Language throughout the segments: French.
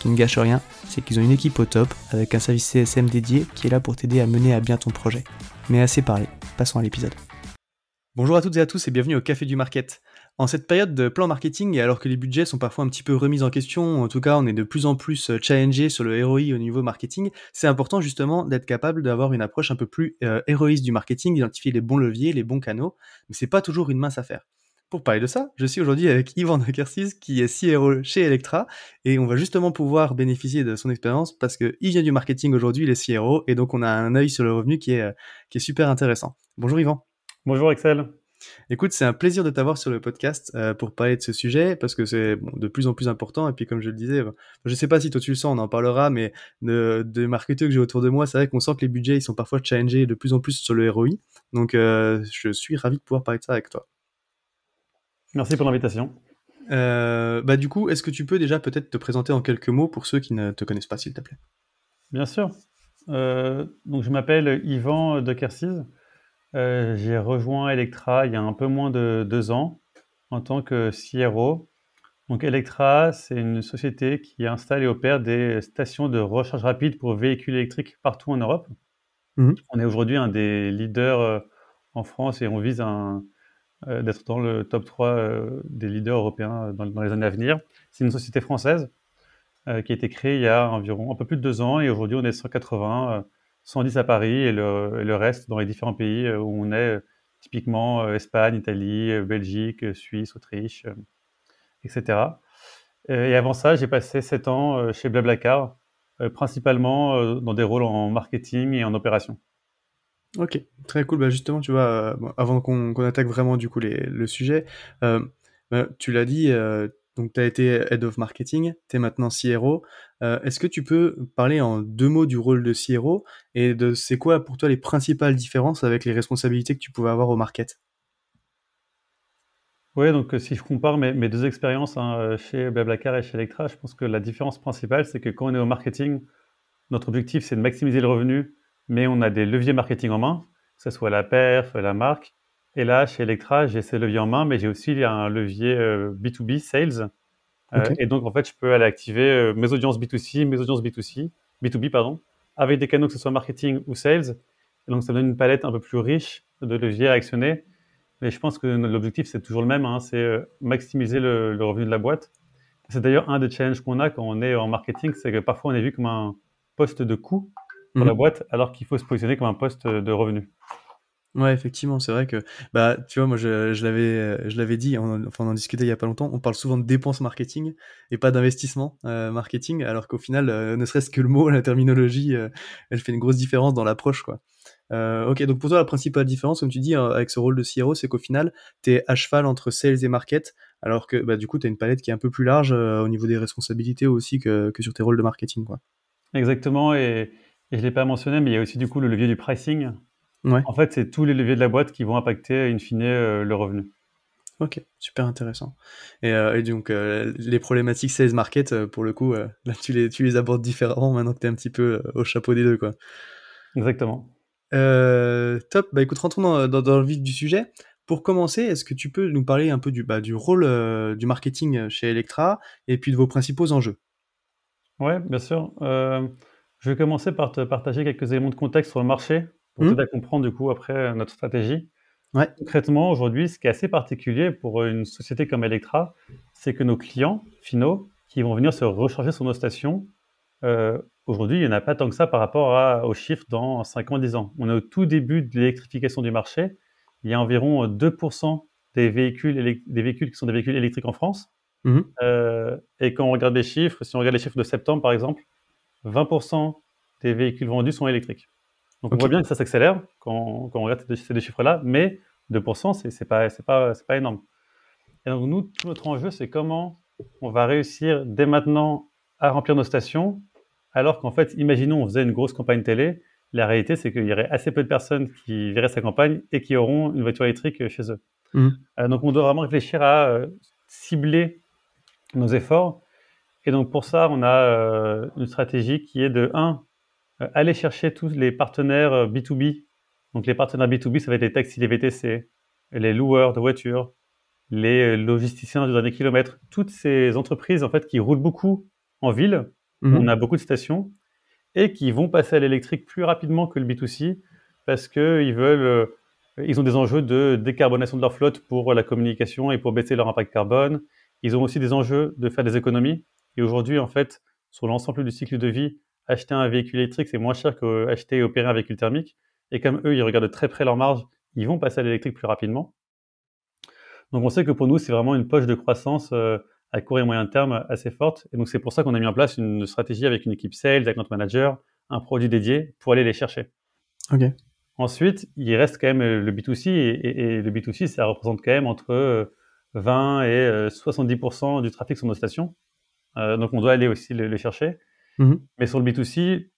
Qui ne gâche rien, c'est qu'ils ont une équipe au top avec un service CSM dédié qui est là pour t'aider à mener à bien ton projet. Mais assez parlé, passons à l'épisode. Bonjour à toutes et à tous et bienvenue au Café du Market. En cette période de plan marketing, et alors que les budgets sont parfois un petit peu remis en question, en tout cas on est de plus en plus euh, challengé sur le ROI au niveau marketing, c'est important justement d'être capable d'avoir une approche un peu plus euh, héroïste du marketing, d'identifier les bons leviers, les bons canaux, mais c'est pas toujours une mince affaire. Pour parler de ça, je suis aujourd'hui avec Yvan de qui est CRO chez Electra et on va justement pouvoir bénéficier de son expérience parce qu'il vient du marketing aujourd'hui, il est CRO et donc on a un œil sur le revenu qui est, euh, qui est super intéressant. Bonjour Yvan. Bonjour Excel. Écoute, c'est un plaisir de t'avoir sur le podcast euh, pour parler de ce sujet parce que c'est de plus en plus important. Et puis, comme je le disais, je sais pas si toi tu le sens, on en parlera, mais de, de marketeurs que j'ai autour de moi, c'est vrai qu'on sent que les budgets ils sont parfois challengés de plus en plus sur le ROI. Donc, euh, je suis ravi de pouvoir parler de ça avec toi. Merci pour l'invitation. Euh, bah, du coup, est-ce que tu peux déjà peut-être te présenter en quelques mots pour ceux qui ne te connaissent pas, s'il te plaît? Bien sûr. donc, je m'appelle Yvan de Kersiz. Euh, j'ai rejoint Electra il y a un peu moins de deux ans en tant que CRO. Donc Electra, c'est une société qui installe et opère des stations de recharge rapide pour véhicules électriques partout en Europe. Mmh. On est aujourd'hui un des leaders euh, en France et on vise euh, d'être dans le top 3 des leaders européens dans, les années à venir. C'est une société française qui a été créée il y a environ un peu plus de deux ans et aujourd'hui on est 180 110 à Paris et le, reste dans les différents pays euh, où on est, euh, typiquement euh, Espagne, Italie, Belgique, Suisse, Autriche, etc. Et avant ça, j'ai passé 7 ans chez Blablacar, principalement dans des rôles en marketing et en opération. Ok, très cool. Bah justement, tu vois, avant qu'on attaque vraiment du coup le sujet, bah, tu l'as dit, donc, tu as été Head of Marketing, tu es maintenant CRO. Euh, est-ce que tu peux parler en deux mots du rôle de CRO et de c'est quoi pour toi les principales différences avec les responsabilités que tu pouvais avoir au market Oui, donc euh, si je compare mes, deux expériences hein, euh, chez Blablacar et chez Electra, je pense que la différence principale, c'est que quand on est au marketing, notre objectif, c'est de maximiser le revenu, mais on a des leviers marketing en main, que ce soit la perf, la marque, et là, chez Electra, j'ai ces leviers en main, mais j'ai aussi un levier B2B, euh, sales. Euh, et donc, en fait, je peux aller activer euh, mes audiences B2C, mes audiences B2C, B2B, pardon, avec des canaux que ce soit marketing ou sales. Et donc, ça donne une palette un peu plus riche de leviers à actionner. Mais je pense que l'objectif, c'est toujours le même, hein, c'est maximiser le, revenu de la boîte. C'est d'ailleurs un des challenges qu'on a quand on est en marketing, c'est que parfois on est vu comme un poste de coût pour la mhm. boîte, alors qu'il faut se positionner comme un poste de revenu. Ouais, effectivement, c'est vrai que, bah, tu vois, moi, je, je l'avais, euh, je l'avais dit, on, enfin, on en discutait il y a pas longtemps, on parle souvent de dépenses marketing et pas d'investissement euh, marketing, alors qu'au final, euh, ne serait-ce que le mot, la terminologie, elle fait une grosse différence dans l'approche, quoi. ok, donc pour toi, la principale différence, comme tu dis, avec ce rôle de CRO, c'est qu'au final, tu es à cheval entre sales et market, alors que, bah, du coup, tu as une palette qui est un peu plus large au niveau des responsabilités aussi que, que sur tes rôles de marketing, quoi. Exactement, et, et je l'ai pas mentionné, mais il y a aussi du coup le levier du pricing en fait, c'est tous les leviers de la boîte qui vont impacter, in fine, euh, le revenu. Ok, super intéressant. Et, euh, donc, euh, les problématiques sales market, pour le coup, là, tu les, tu les abordes différemment maintenant que tu es un petit peu au chapeau des deux. Quoi. Exactement. top, bah écoute, rentrons dans, dans, le vif du sujet. pour commencer, est-ce que tu peux nous parler un peu du, bah, du rôle du marketing chez Electra et puis de vos principaux enjeux? Ouais, bien sûr. Euh, je vais commencer par te partager quelques éléments de contexte sur le marché pour Mhm. t'aider à comprendre du coup après notre stratégie. Ouais. Concrètement, aujourd'hui, ce qui est assez particulier pour une société comme Electra, c'est que nos clients finaux qui vont venir se recharger sur nos stations, euh, aujourd'hui, il n'y en a pas tant que ça par rapport à- aux chiffres dans 5 ans, 10 ans. On est au tout début de l'électrification du marché. Il y a environ euh, 2% des véhicules, des véhicules qui sont des véhicules électriques en France. Euh, et quand on regarde les chiffres, si on regarde les chiffres de septembre par exemple, 20% des véhicules vendus sont électriques. Donc on voit bien que ça s'accélère quand, quand on regarde ces deux, chiffres-là, mais 2%, c'est c'est pas, énorme. Et donc nous, tout notre enjeu, c'est comment on va réussir dès maintenant à remplir nos stations, alors qu'en fait, imaginons on faisait une grosse campagne télé, la réalité c'est qu'il y aurait assez peu de personnes qui verraient sa campagne et qui auront une voiture électrique chez eux. Mhm. Euh, donc on doit vraiment réfléchir à euh, cibler nos efforts. Et donc pour ça, on a euh, une stratégie qui est de 1. aller chercher tous les partenaires euh, B2B. Donc les partenaires B2B, ça va être les taxis, les VTC, les loueurs de voitures, les euh, logisticiens du dernier kilomètre, toutes ces entreprises en fait qui roulent beaucoup en ville, Mhm. on a beaucoup de stations, et qui vont passer à l'électrique plus rapidement que le B2C parce qu'ils veulent, euh, ils ont des enjeux de décarbonation de leur flotte pour la communication et pour baisser leur impact carbone. Ils ont aussi des enjeux de faire des économies. Et aujourd'hui, en fait, sur l'ensemble du cycle de vie, acheter un véhicule électrique, c'est moins cher qu'acheter et opérer un véhicule thermique. Et comme eux, ils regardent de très près leur marge, ils vont passer à l'électrique plus rapidement. Donc on sait que pour nous, c'est vraiment une poche de croissance euh, à court et moyen terme assez forte. Et donc c'est pour ça qu'on a mis en place une stratégie avec une équipe sales, account manager, un produit dédié pour aller les chercher. Ok. Ensuite, il reste quand même euh, le B2C et, et- et le B2C, ça représente quand même entre euh, 20 et euh, 70% du trafic sur nos stations. Euh, donc on doit aller aussi le- les chercher. Mhm. Mais sur le B2C,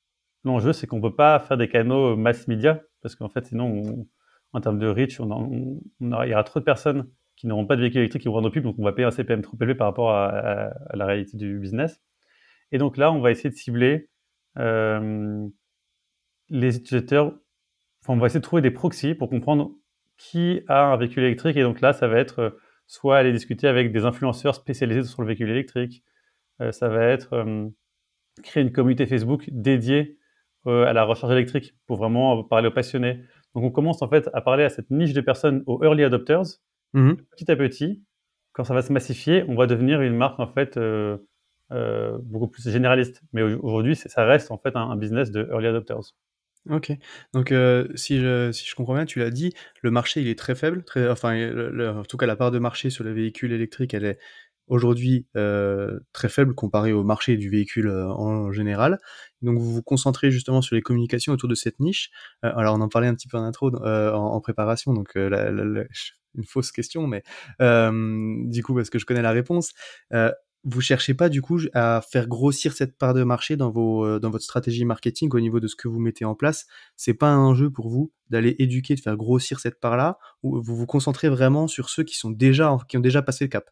l'enjeu c'est qu'on ne peut pas faire des canaux mass media parce qu'en fait sinon, on- en termes de reach, on, en- on- on aura- il y aura trop de personnes qui n'auront pas de véhicules électriques qui vont rendre pub, donc on va payer un CPM trop élevé par rapport à, à- à la réalité du business. Et donc là, on va essayer de cibler euh, les utilisateurs. Enfin, on va essayer de trouver des proxys pour comprendre qui a un véhicule électrique. Et donc là, ça va être euh, soit aller discuter avec des influenceurs spécialisés sur le véhicule électrique, ça va être euh, créer une communauté Facebook dédiée euh, à la recharge électrique pour vraiment parler aux passionnés. Donc on commence en fait à parler à cette niche de personnes, aux early adopters. Mhm. Petit à petit, quand ça va se massifier, on va devenir une marque en fait euh, euh, beaucoup plus généraliste. Mais au- aujourd'hui, ça reste en fait un, un business de early adopters. Ok. Donc, euh, si, je, si je comprends bien, tu l'as dit, le marché, il est très faible. Très, enfin, le- le- en tout cas, la part de marché sur les véhicules électriques, elle est aujourd'hui euh, très faible comparée au marché du véhicule euh, en général. Donc, vous vous concentrez justement sur les communications autour de cette niche. Euh, alors, on en parlait un petit peu en intro, en, préparation, donc une fausse question, mais du coup, parce que je connais la réponse. Vous cherchez pas du coup à faire grossir cette part de marché dans vos dans votre stratégie marketing au niveau de ce que vous mettez en place? C'est pas un enjeu pour vous d'aller éduquer, de faire grossir cette part-là, ou vous vous concentrez vraiment sur ceux qui sont déjà qui ont déjà passé le cap?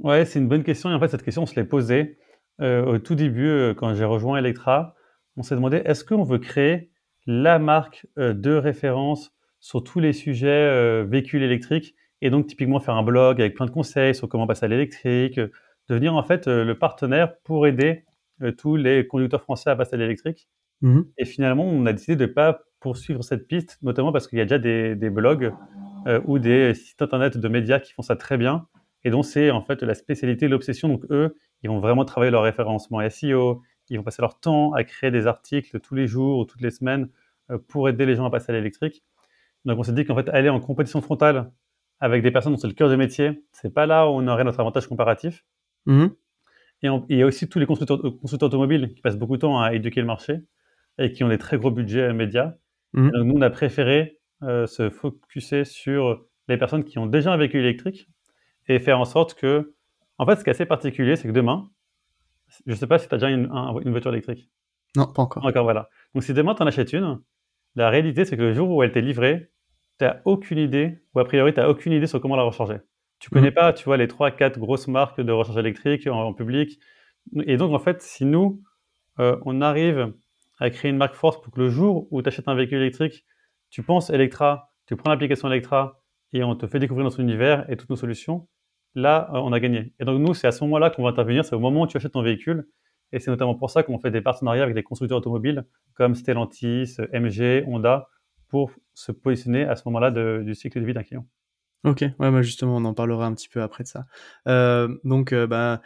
Ouais, c'est une bonne question. Et en fait, cette question, on se l'est posée euh, au tout début, euh, quand j'ai rejoint Electra. On s'est demandé, est-ce qu'on veut créer la marque euh, de référence sur tous les sujets véhicules électriques et donc typiquement faire un blog avec plein de conseils sur comment passer à l'électrique, devenir en fait le partenaire pour aider tous les conducteurs français à passer à l'électrique? Mhm. Et finalement, on a décidé de ne pas poursuivre cette piste, notamment parce qu'il y a déjà des, des blogs ou des sites internet de médias qui font ça très bien et dont c'est en fait la spécialité, l'obsession. Donc eux, ils vont vraiment travailler leur référencement SEO, ils vont passer leur temps à créer des articles tous les jours ou toutes les semaines euh, pour aider les gens à passer à l'électrique. Donc on s'est dit qu'en fait, aller en compétition frontale avec des personnes dont c'est le cœur de métier, c'est pas là où on aurait notre avantage comparatif. Mhm. Et on- il y a aussi tous les constructeurs, euh, constructeurs automobiles qui passent beaucoup de temps à éduquer le marché et qui ont des très gros budgets médias. Mhm. Et donc nous, on a préféré euh, se focuser sur les personnes qui ont déjà un véhicule électrique et faire en sorte que, en fait, ce qui est assez particulier, c'est que demain, je ne sais pas si tu as déjà une, un- une voiture électrique. Non, pas encore. Encore voilà. Donc si demain tu en achètes une, la réalité c'est que le jour où elle t'est livrée, tu n'as aucune idée, ou a priori tu n'as aucune idée sur comment la recharger. Tu connais Mhm. pas, tu vois, les 3-4 grosses marques de recharge électrique en, en public. Et donc en fait, si nous, euh, on arrive à créer une marque forte pour que le jour où tu achètes un véhicule électrique, tu penses Electra, tu prends l'application Electra, et on te fait découvrir notre univers et toutes nos solutions, là, on a gagné. Et donc, nous, c'est à ce moment-là qu'on va intervenir, c'est au moment où tu achètes ton véhicule. Et c'est notamment pour ça qu'on fait des partenariats avec des constructeurs automobiles comme Stellantis, MG, Honda, pour se positionner à ce moment-là du cycle de vie d'un client. Ok, ouais, bah justement, on en parlera un petit peu après de ça. Euh, donc, euh, bah,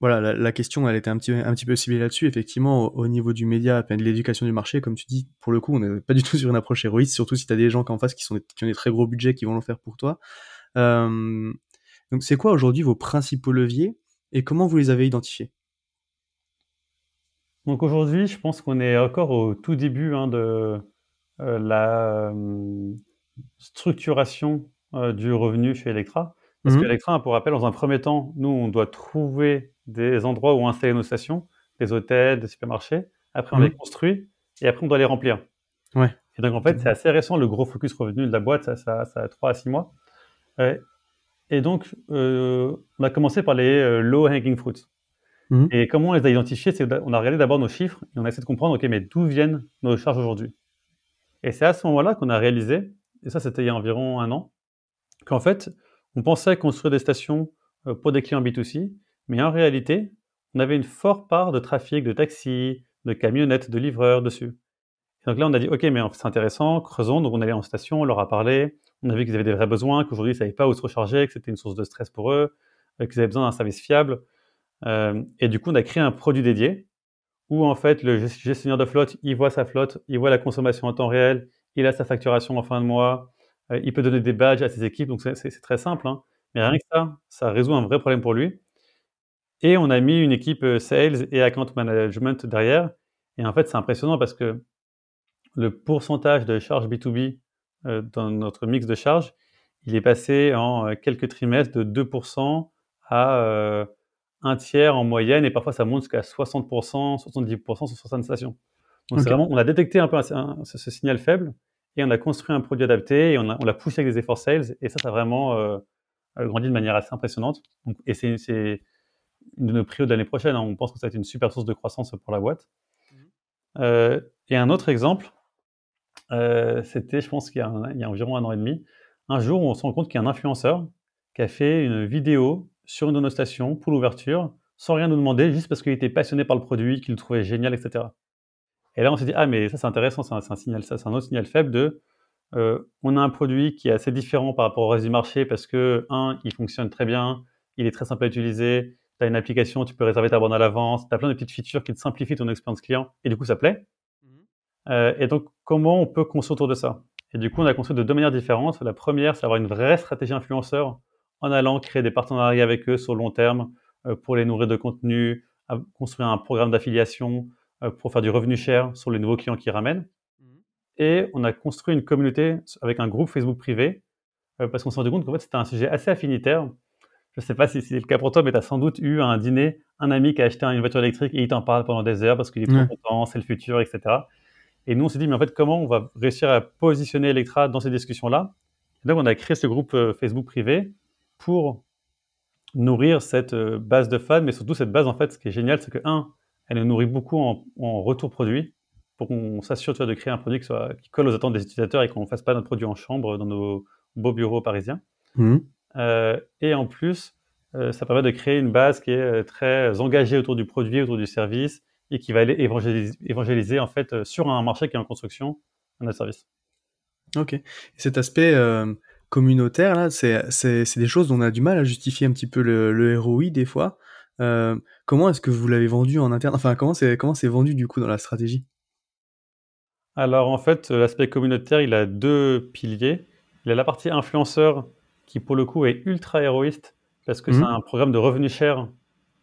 voilà, la, question, elle était un petit, un petit peu ciblée là-dessus. Effectivement, au, niveau du média, de l'éducation du marché, comme tu dis, pour le coup, on n'est pas du tout sur une approche héroïste, surtout si tu as des gens en face qui, sont, qui ont des très gros budgets qui vont le faire pour toi. Euh, donc, c'est quoi aujourd'hui vos principaux leviers et comment vous les avez identifiés? Donc, aujourd'hui, je pense qu'on est encore au tout début hein, de la structuration euh, du revenu chez Electra. Parce mmh. que Electra, pour rappel, dans un premier temps, nous, on doit trouver des endroits où installer nos stations, des hôtels, des supermarchés. Après, on mmh. les construit et après, on doit les remplir. Ouais. Et donc, en fait, c'est assez récent, le gros focus revenu de la boîte, ça, ça, ça a 3 à 6 mois. Euh, et donc, euh, on a commencé par les low hanging fruits. Mmh. Et comment on les a identifiés C'est on a regardé d'abord nos chiffres et on a essayé de comprendre, OK, mais d'où viennent nos charges aujourd'hui? Et c'est à ce moment-là qu'on a réalisé, et ça c'était il y a environ un an, qu'en fait, on pensait construire des stations euh, pour des clients B2C, mais en réalité, on avait une forte part de trafic de taxis, de camionnettes, de livreurs dessus. donc là, on a dit, OK, mais c'est intéressant, creusons. Donc on allait en station, on leur a parlé, on a vu qu'ils avaient des vrais besoins, qu'aujourd'hui, ils ne savaient pas où se recharger, que c'était une source de stress pour eux, euh, qu'ils avaient besoin d'un service fiable. Euh, et du coup, on a créé un produit dédié où, en fait, le gestionnaire de flotte, il voit sa flotte, il voit la consommation en temps réel, il a sa facturation en fin de mois, euh, il peut donner des badges à ses équipes, donc c'est très simple. Hein. Mais rien que ça, ça résout un vrai problème pour lui. Et on a mis une équipe sales et account management derrière. Et en fait, c'est impressionnant parce que le pourcentage de charges B2B euh, dans notre mix de charges, il est passé en quelques trimestres de 2% à un tiers en moyenne, et parfois ça monte jusqu'à 60%, 70% sur certaines stations. Donc c'est vraiment, on a détecté un peu ce signal faible, et on a construit un produit adapté et on, l'a poussé avec des efforts sales et ça, ça a vraiment euh, grandi de manière assez impressionnante. et c'est une de nos prios de l'année prochaine. Hein. On pense que ça va être une super source de croissance pour la boîte. Euh, et un autre exemple, euh, c'était, je pense qu'il y, a environ un an et demi, un jour où on se rend compte qu'il y a un influenceur qui a fait une vidéo sur une de nos stations pour l'ouverture, sans rien nous demander, juste parce qu'il était passionné par le produit, qu'il le trouvait génial, etc. Et là, on s'est dit, ah, mais ça, c'est intéressant, c'est un, signal, ça, c'est un autre signal faible de, euh, on a un produit qui est assez différent par rapport au reste du marché parce que, un, il fonctionne très bien, il est très simple à utiliser, tu as une application, tu peux réserver ta borne à l'avance, tu as plein de petites features qui te simplifient ton expérience client, et du coup, ça plaît. Euh, et donc, comment on peut construire autour de ça? Et du coup, on a construit de deux manières différentes. La première, c'est d'avoir une vraie stratégie influenceur en allant créer des partenariats avec eux sur le long terme euh, pour les nourrir de contenu, construire un programme d'affiliation, euh, pour faire du revenu cher sur les nouveaux clients qui ramènent. Mhm. Et on a construit une communauté avec un groupe Facebook privé parce qu'on s'est rendu compte qu'en fait c'était un sujet assez affinitaire. Je ne sais pas si c'est le cas pour toi, mais tu as sans doute eu un dîner un ami qui a acheté une voiture électrique et il t'en parle pendant des heures parce qu'il est trop content, c'est le futur, etc. Et nous, on s'est dit, mais en fait, comment on va réussir à positionner Electra dans ces discussions-là? Donc, on a créé ce groupe euh, Facebook privé pour nourrir cette base de fans, mais surtout cette base, en fait, ce qui est génial, c'est que, un, elle nous nourrit beaucoup en, retour produit pour qu'on s'assure de créer un produit qui, soit, qui colle aux attentes des utilisateurs et qu'on ne fasse pas notre produit en chambre dans nos beaux bureaux parisiens. Mmh. Euh, et en plus, euh, ça permet de créer une base qui est euh, très engagée autour du produit, autour du service et qui va aller évangéliser, en fait sur un marché qui est en construction notre service. Ok. Et cet aspect communautaire, là, c'est des choses dont on a du mal à justifier un petit peu le, le ROI des fois. Euh, comment est-ce que vous l'avez vendu en interne? Enfin, comment c'est comment c'est vendu du coup dans la stratégie? Alors en fait, l'aspect communautaire, il a deux piliers. Il a la partie influenceur qui pour le coup est ultra héroïste parce que c'est mmh. un programme de revenus cher.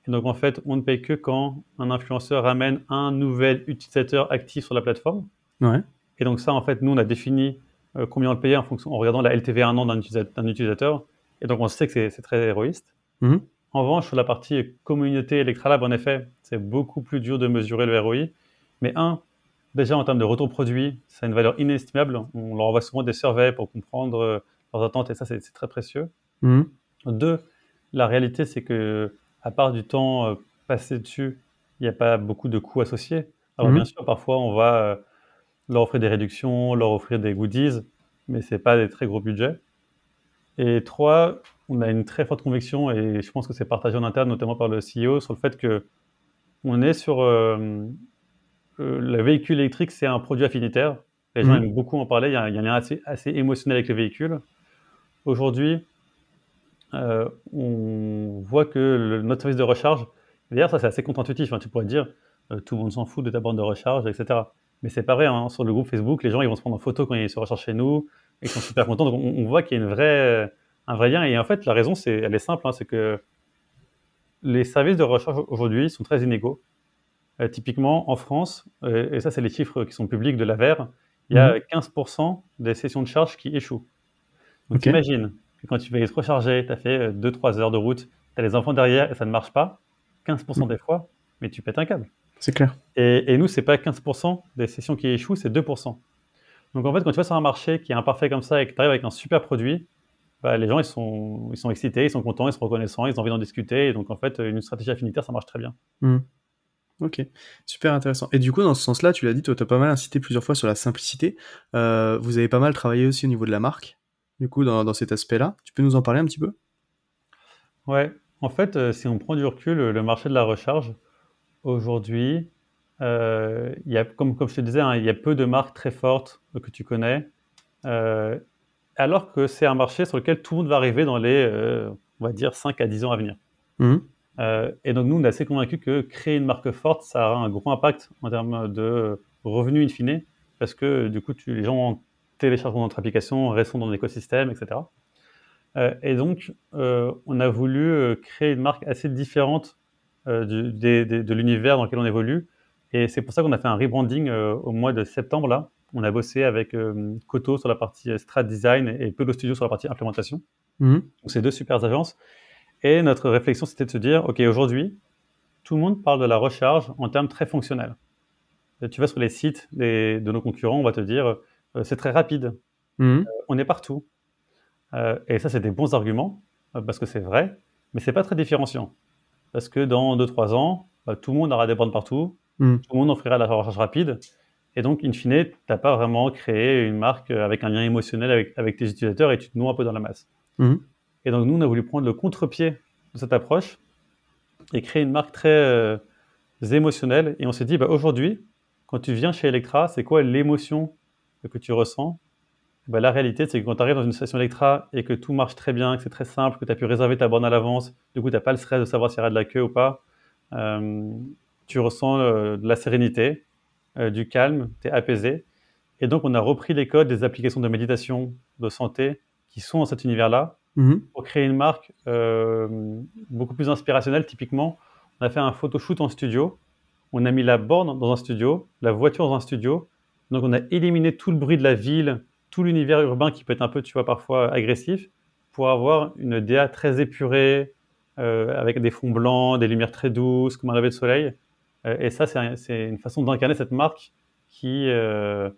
Et donc en fait, on ne paye que quand un influenceur ramène un nouvel utilisateur actif sur la plateforme. Ouais. Et donc ça, en fait, nous, on a défini euh, combien on le payait en, fonction, en regardant la LTV un an d'un utilisateur, Et donc on sait que c'est très héroïste. Mmh. En revanche, sur la partie communauté Electralab, en effet, c'est beaucoup plus dur de mesurer le ROI. Mais un, déjà en termes de retour produit, ça a une valeur inestimable. On leur envoie souvent des surveys pour comprendre euh, leurs attentes et ça, c'est très précieux. Mmh. Deux, la réalité, c'est que à part du temps euh, passé dessus, il n'y a pas beaucoup de coûts associés. Alors mmh. bien sûr, parfois, on va euh, leur offrir des réductions, leur offrir des goodies, mais ce n'est pas des très gros budgets. Et trois, on a une très forte conviction, et je pense que c'est partagé en interne, notamment par le CEO, sur le fait que on est sur euh, euh, le véhicule électrique, c'est un produit affinitaire. Les gens Mhm. aiment beaucoup en parler. Il y a, il y a un lien assez, assez émotionnel avec le véhicule. Aujourd'hui, euh, on voit que le- notre service de recharge, d'ailleurs, ça c'est assez contre-intuitif. hein. Tu pourrais dire, euh, tout le monde s'en fout de ta borne de recharge, etc. Mais c'est pas vrai. hein. Sur le groupe Facebook, les gens ils vont se prendre en photo quand ils se rechargent chez nous et ils sont super contents. Donc on, on voit qu'il y a une vraie, un vrai lien. Et en fait, la raison, c'est, elle est simple, hein, c'est que les services de recharge aujourd'hui sont très inégaux. Euh, typiquement, en France, euh, et ça c'est les chiffres qui sont publics de l'AVER, il y a Mhm. 15% des sessions de charge qui échouent. Donc Ok. imagine que quand tu vas te recharger, tu as fait 2-3 heures de route, tu as les enfants derrière et ça ne marche pas, 15% des fois, mais tu pètes un câble. C'est clair. Et, et nous, c'est pas 15% des sessions qui échouent, c'est 2%. Donc en fait, quand tu vas sur un marché qui est imparfait comme ça et que tu arrives avec un super produit, bah, les gens ils sont, ils sont excités, ils sont contents, ils sont reconnaissants, ils ont envie d'en discuter. Et donc en fait, une stratégie affinitaire, ça marche très bien. Mhm. Ok, super intéressant. Et du coup, dans ce sens-là, tu l'as dit, toi, tu as pas mal incité plusieurs fois sur la simplicité. Euh, vous avez pas mal travaillé aussi au niveau de la marque, du coup, dans, dans cet aspect-là. Tu peux nous en parler un petit peu? Ouais, en fait, euh, si on prend du recul, le marché de la recharge, aujourd'hui, euh, y a, comme, comme je te disais, hein, il y a peu de marques très fortes euh, que tu connais, euh, alors que c'est un marché sur lequel tout le monde va arriver dans les, euh, on va dire, 5 à 10 ans à venir. Mhm. Euh, et donc, nous, on est assez convaincus que créer une marque forte, ça aura un gros impact en termes de revenus in fine, parce que du coup, tu, les gens téléchargent notre application, restent dans l'écosystème, etc. Euh, et donc, euh, on a voulu euh, créer une marque assez différente du- des- des- de l'univers dans lequel on évolue. Et c'est pour ça qu'on a fait un rebranding au mois de septembre. Là, on a bossé avec Koto sur la partie strat design et Pedo Studio sur la partie implémentation. Donc, c'est deux super agences. Et notre réflexion, c'était de se dire, OK, aujourd'hui, tout le monde parle de la recharge en termes très fonctionnels. Tu vas sur les sites des- de nos concurrents, on va te dire, c'est très rapide, Mhm. on est partout. Euh, et ça, c'est des bons arguments, euh, parce que c'est vrai, mais c'est pas très différenciant. Parce que dans 2-3 ans, bah, tout le monde aura des bornes partout, Mhm. tout le monde offrira la recharge rapide, et donc, in fine, tu n'as pas vraiment créé une marque euh, avec un lien émotionnel avec, avec tes utilisateurs et tu te noies un peu dans la masse. Mhm. Et donc, nous, on a voulu prendre le contre-pied de cette approche et créer une marque très euh, émotionnelle. Et on s'est dit, bah, aujourd'hui, quand tu viens chez Electra, c'est quoi l'émotion que tu ressens Bah, La réalité, c'est que quand tu arrives dans une station Electra et que tout marche très bien, que c'est très simple, que tu as pu réserver ta borne à l'avance, du coup, tu n'as pas le stress de savoir s'il y aura de la queue ou pas, euh, tu ressens euh, de la sérénité, euh, du calme, tu es apaisé. Et donc, on a repris les codes des applications de méditation, de santé, qui sont dans cet univers-là, Mhm. pour créer une marque beaucoup plus inspirationnelle. Typiquement, on a fait un photoshoot en studio. On a mis la borne dans un studio, la voiture dans un studio. Donc, on a éliminé tout le bruit de la ville, tout l'univers urbain qui peut être un peu, tu vois, parfois agressif, pour avoir une DA très épurée, euh, avec des fonds blancs, des lumières très douces, comme un lever de soleil. Euh, et ça, c'est un- c'est une façon d'incarner cette marque qui euh,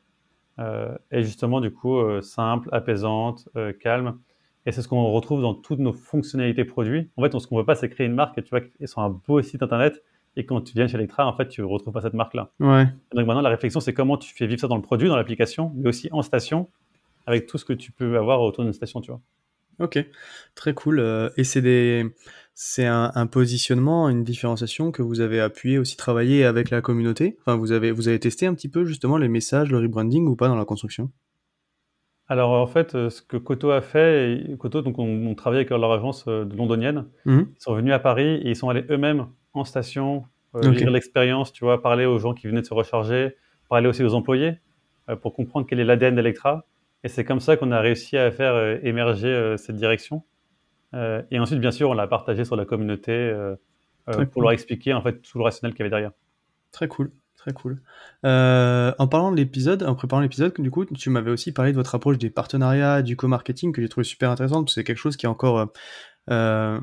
est justement, du coup, simple, apaisante, calme. Et c'est ce qu'on retrouve dans toutes nos fonctionnalités produits. En fait, ce qu'on veut pas, c'est créer une marque, tu vois, sur un beau site internet. Et quand tu viens chez Electra, en fait, tu ne retrouves pas cette marque-là. Ouais. Donc maintenant, la réflexion, c'est comment tu fais vivre ça dans le produit, dans l'application, mais aussi en station, avec tout ce que tu peux avoir autour d'une station, tu vois. Ok, très cool. Euh, et c'est des, c'est un, un positionnement, une différenciation que vous avez appuyé aussi travailler avec la communauté? Enfin, vous avez, vous avez testé un petit peu justement les messages, le rebranding ou pas dans la construction? Alors en fait, euh, ce que Koto a fait, Koto, donc on, on travaille avec leur agence euh, londonienne, Mhm. ils sont venus à Paris et ils sont allés eux-mêmes en station, euh, Ok. vivre l'expérience, tu vois, parler aux gens qui venaient de se recharger, parler aussi aux employés euh, pour comprendre quel est l'ADN d'Electra. Et c'est comme ça qu'on a réussi à faire euh, émerger cette direction. Et ensuite, bien sûr, on l'a partagé sur la communauté pour cool. leur expliquer en fait tout le rationnel qu'il y avait derrière. Très cool, très cool. Euh, en parlant de l'épisode, en préparant l'épisode, du coup, tu m'avais aussi parlé de votre approche des partenariats, du co-marketing, que j'ai trouvé super intéressante, parce que c'est quelque chose qui est encore euh,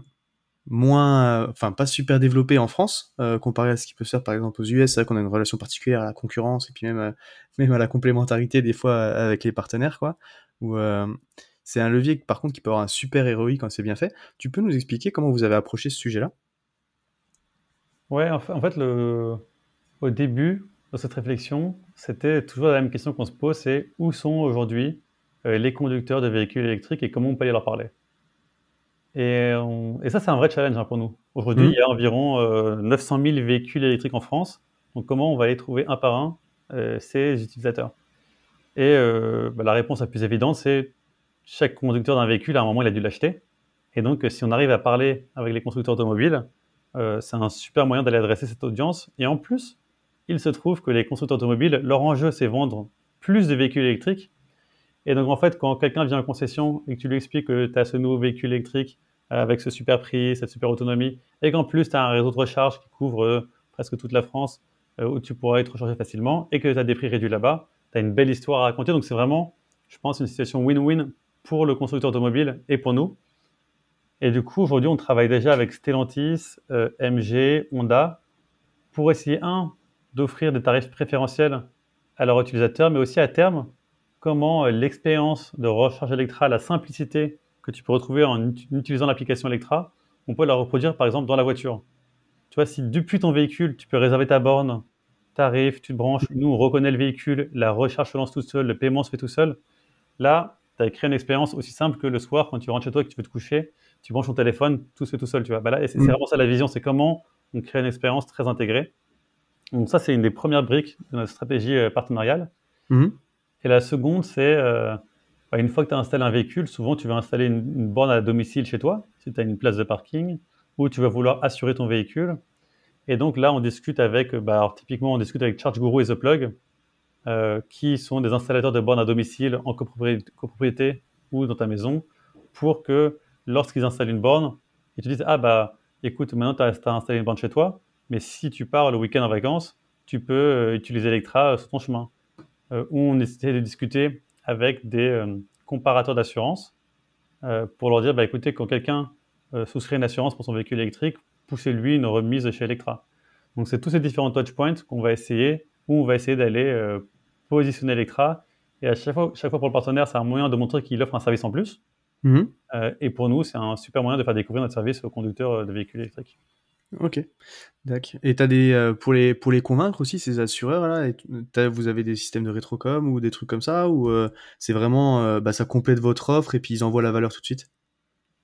moins, euh, enfin pas super développé en France, euh, comparé à ce qui peut se faire par exemple aux US. C'est vrai qu'on a une relation particulière à la concurrence et puis même, euh, même à la complémentarité des fois avec les partenaires, quoi. Où euh, c'est un levier par contre qui peut avoir un super héroïque quand c'est bien fait. Tu peux nous expliquer comment vous avez approché ce sujet-là? Ouais, en fait, le... au début de cette réflexion, c'était toujours la même question qu'on se pose, c'est où sont aujourd'hui les conducteurs de véhicules électriques et comment on peut aller leur parler? Et, et ça, c'est un vrai challenge hein, pour nous. Aujourd'hui, Mhm. il y a environ euh, 900 000 véhicules électriques en France. Donc, comment on va les trouver un par un euh, ces utilisateurs? Et euh, bah, la réponse la plus évidente, c'est chaque conducteur d'un véhicule, à un moment, il a dû l'acheter. Et donc, si on arrive à parler avec les constructeurs automobiles, euh, c'est un super moyen d'aller adresser cette audience. Et en plus, il se trouve que les constructeurs automobiles, leur enjeu, c'est vendre plus de véhicules électriques. Et donc, en fait, quand quelqu'un vient en concession et que tu lui expliques que tu as ce nouveau véhicule électrique euh, avec ce super prix, cette super autonomie, et qu'en plus, tu as un réseau de recharge qui couvre euh, presque toute la France, euh, où tu pourras être rechargé facilement, et que tu as des prix réduits là-bas, tu as une belle histoire à raconter. Donc, c'est vraiment, je pense, une situation win-win pour le constructeur automobile et pour nous. Et du coup, aujourd'hui, on travaille déjà avec Stellantis, MG, Honda, pour essayer, un, d'offrir des tarifs préférentiels à leurs utilisateurs, mais aussi à terme, comment euh, l'expérience de recharge Electra, la simplicité que tu peux retrouver en ut- utilisant l'application Electra, on peut la reproduire par exemple dans la voiture. Tu vois, si depuis ton véhicule, tu peux réserver ta borne, t'arrives, tu te branches, nous on reconnaît le véhicule, la recharge se lance tout seul, le paiement se fait tout seul. Là, tu as créé une expérience aussi simple que le soir, quand tu rentres chez toi et que tu veux te coucher, tu branches ton téléphone, tout se fait tout seul, tu vois. Bah là, c'est Mm. vraiment ça la vision, c'est comment on crée une expérience très intégrée. Donc ça, c'est une des premières briques de notre stratégie euh, partenariale. Mhm. Et la seconde, c'est euh, bah, une fois que tu as installé un véhicule, souvent tu vas installer une, borne à domicile chez toi, si tu as une place de parking, ou tu vas vouloir assurer ton véhicule. Et donc là, on discute avec, euh, bah, typiquement, on discute avec ChargeGuru et The Plug, euh, qui sont des installateurs de bornes à domicile en copropriété, ou dans ta maison, pour que lorsqu'ils installent une borne, ils te disent Ah, bah écoute, maintenant tu as, installé une borne chez toi, mais si tu pars le week-end en vacances, tu peux utiliser Electra sur ton chemin. Euh, où on essaie de discuter avec des euh, comparateurs d'assurance euh, pour leur dire bah, écoutez, quand quelqu'un souscrit une assurance pour son véhicule électrique, poussez-lui une remise chez Electra. Donc, c'est tous ces différents touchpoints qu'on va essayer, où on va essayer d'aller positionner Electra. Et à chaque fois, chaque fois pour le partenaire, c'est un moyen de montrer qu'il offre un service en plus. Mhm. Et pour nous, c'est un super moyen de faire découvrir notre service aux conducteurs de véhicules électriques. Ok, d'accord. Et t'as des euh, pour les pour les convaincre aussi ces assureurs là, et t- t'as- vous avez des systèmes de rétrocom ou des trucs comme ça ou euh, c'est vraiment euh, bah, ça complète votre offre et puis ils envoient la valeur tout de suite?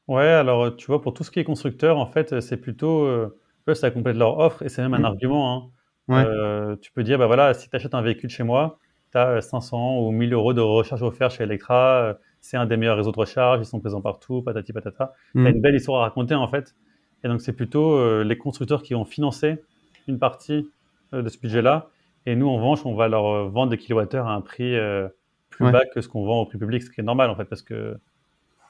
Ouais, alors euh, tu vois, pour tout ce qui est constructeur, en fait, euh, c'est plutôt, euh, eux, ça complète leur offre et c'est même un Mhm. argument. hein. Ouais. Euh, tu peux dire, bah voilà, si tu achètes un véhicule chez moi, tu as 500 ou 1000 euros de recharge offert chez Electra, euh, c'est un des meilleurs réseaux de recharge, ils sont présents partout, patati patata. Tu as Mhm. une belle histoire à raconter en fait. Et donc c'est plutôt euh, les constructeurs qui ont financé une partie euh, de ce budget-là. Et nous, en revanche, on va leur euh, vendre des kilowattheures à un prix plus Ouais. bas que ce qu'on vend au prix public, ce qui est normal en fait, parce que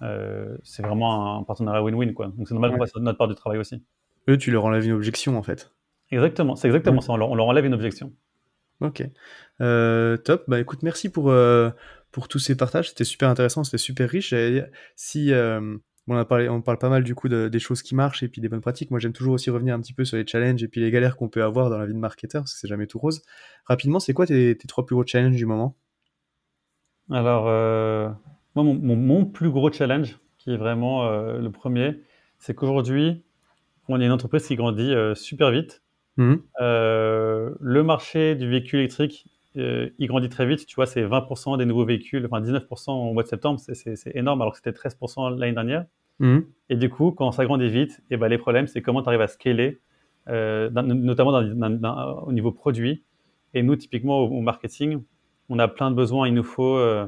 euh, c'est vraiment un partenariat win-win. quoi. Donc c'est normal qu'on Ouais. fasse notre part du travail aussi. Eux tu leur enlèves une objection en fait. Exactement, c'est exactement Ouais. ça. On leur, on leur enlève une objection. Ok. Euh, top. Bah écoute, merci pour, euh, pour tous ces partages. C'était super intéressant, c'était super riche. Si bon, on, a parlé, on parle pas mal du coup de- des choses qui marchent et puis des bonnes pratiques. Moi, j'aime toujours aussi revenir un petit peu sur les challenges et puis les galères qu'on peut avoir dans la vie de marketeur parce que c'est jamais tout rose. Rapidement, c'est quoi tes, tes trois plus gros challenges du moment? Alors, euh, moi, mon, mon- mon plus gros challenge, qui est vraiment euh, le premier, c'est qu'aujourd'hui, on est une entreprise qui grandit euh, super vite. Euh, le marché du véhicule électrique, il grandit très vite. Tu vois, c'est 20% des nouveaux véhicules, enfin 19% au mois de septembre, c'est énorme, alors que c'était 13% l'année dernière. Mhm. Et du coup, quand ça grandit vite, et ben, les problèmes, c'est comment tu arrives à scaler, euh, notamment au niveau produit. Et nous, typiquement, au, marketing, on a plein de besoins. Il nous faut euh,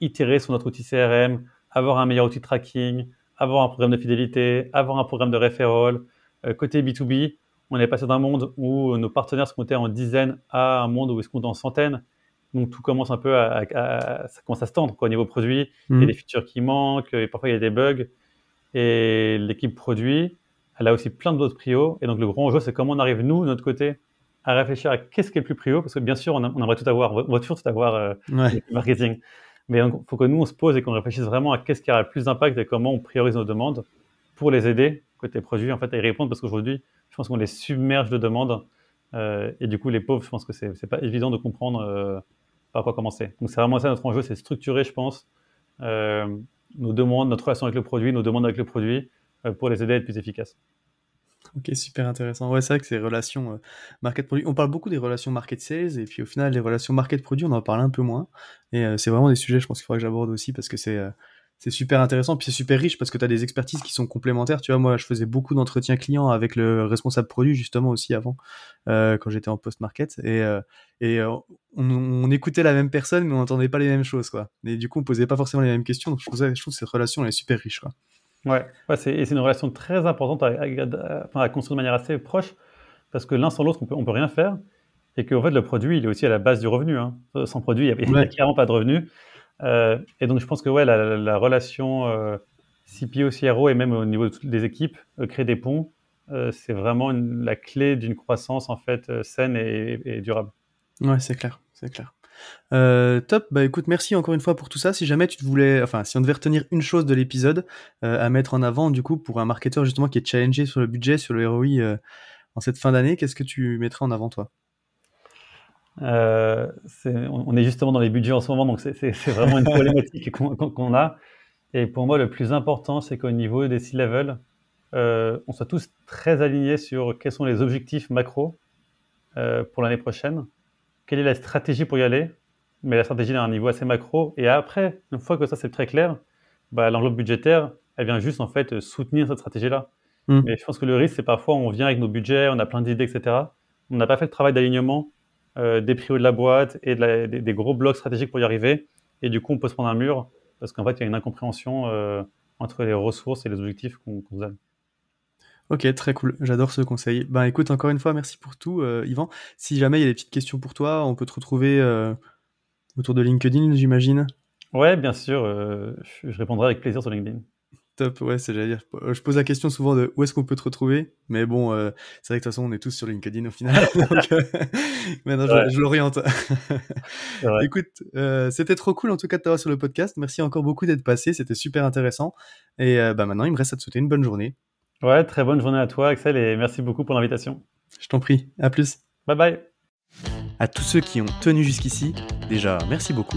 itérer sur notre outil CRM, avoir un meilleur outil de tracking, avoir un programme de fidélité, avoir un programme de referral. Euh, côté B2B, on est passé d'un monde où nos partenaires se comptaient en dizaines à un monde où ils se comptent en centaines. Donc tout commence un peu à, à- à- ça commence à se tendre quoi, au niveau produit. Il y a des features qui manquent, et parfois il y a des bugs. Et l'équipe produit, elle a aussi plein d'autres prios. Et donc le grand enjeu, c'est comment on arrive, nous, de notre côté, à réfléchir à qu'est-ce qui est le plus prio. Parce que bien sûr, on, a- on aimerait tout avoir, on va toujours tout avoir euh, Ouais. marketing. Mais il faut que nous, on se pose et qu'on réfléchisse vraiment à qu'est-ce qui aura le plus d'impact et comment on priorise nos demandes pour les aider, côté produit, en fait, à y répondre. Parce qu'aujourd'hui, je pense qu'on les submerge de demandes. Euh, et du coup, les pauvres, je pense que c'est pas évident de comprendre euh, par quoi commencer. Donc c'est vraiment ça notre enjeu, c'est structurer, je pense, euh, nos demandes, notre relation avec le produit, nos demandes avec le produit, euh, pour les aider à être plus efficaces. Ok, super intéressant. Ouais, c'est vrai que ces relations euh, market-produit, on parle beaucoup des relations market-sales, et puis au final, les relations market-produit, on en parle un peu moins. Et c'est vraiment des sujets, je pense qu'il faudra que j'aborde aussi, parce que c'est c'est super intéressant, puis c'est super riche parce que tu as des expertises qui sont complémentaires. Tu vois, moi, je faisais beaucoup d'entretiens clients avec le responsable produit, justement, aussi avant, euh, quand j'étais en post-market. Et, euh, et euh, on, écoutait la même personne, mais on n'entendait pas les mêmes choses, quoi. Et du coup, on posait pas forcément les mêmes questions. Donc, je, trouve, je trouve que cette relation, elle est super riche, quoi. Ouais, ouais c'est, et c'est une relation très importante à, à, construire de manière assez proche parce que l'un sans l'autre, on peut, on peut rien faire. Et qu'en fait, le produit, il est aussi à la base du revenu. Hein. Sans produit, il n'y a, a, clairement pas de revenu. Euh, et donc, je pense que ouais, la, relation euh, CPO-CRO et même au niveau des équipes, euh, créer des ponts, c'est vraiment la clé d'une croissance en fait saine et, durable. Ouais, c'est clair, c'est clair. top, bah écoute, merci encore une fois pour tout ça. Si jamais tu voulais, enfin, si on devait retenir une chose de l'épisode à mettre en avant, du coup, pour un marketeur justement qui est challengé sur le budget, sur le ROI en cette fin d'année, qu'est-ce que tu mettrais en avant toi? Euh, on est justement dans les budgets en ce moment, donc c'est vraiment une problématique qu'on a. Et pour moi, le plus important, c'est qu'au niveau des C-level, euh, on soit tous très alignés sur quels sont les objectifs macro euh, pour l'année prochaine, quelle est la stratégie pour y aller, mais la stratégie à un niveau assez macro. Et après, une fois que ça c'est très clair, bah, l'enveloppe budgétaire, elle vient juste en fait soutenir cette stratégie-là. Mmh. Mais je pense que le risque, c'est parfois on vient avec nos budgets, on a plein d'idées, etc. On n'a pas fait le travail d'alignement euh, des prios de la boîte et des, gros blocs stratégiques pour y arriver. Et du coup, on peut se prendre un mur parce qu'en fait, il y a une incompréhension euh, entre les ressources et les objectifs qu'on qu donne. Ok, très cool. J'adore ce conseil. Ben écoute, encore une fois, merci pour tout, euh, Yvan. Si jamais il y a des petites questions pour toi, on peut te retrouver autour de LinkedIn, j'imagine. Ouais, bien sûr. je répondrai avec plaisir sur LinkedIn. Top, ouais, c'est dire. Euh, je pose la question souvent de où est-ce qu'on peut te retrouver, mais bon, euh, c'est vrai que de toute façon, on est tous sur LinkedIn au final. donc, euh, maintenant, je, l'oriente. Écoute, c'était trop cool en tout cas de t'avoir sur le podcast. Merci encore beaucoup d'être passé, c'était super intéressant. Et bah, maintenant, il me reste à te souhaiter une bonne journée. Ouais, très bonne journée à toi, Axel, et merci beaucoup pour l'invitation. Je t'en prie. À plus. Bye bye. À tous ceux qui ont tenu jusqu'ici, déjà, merci beaucoup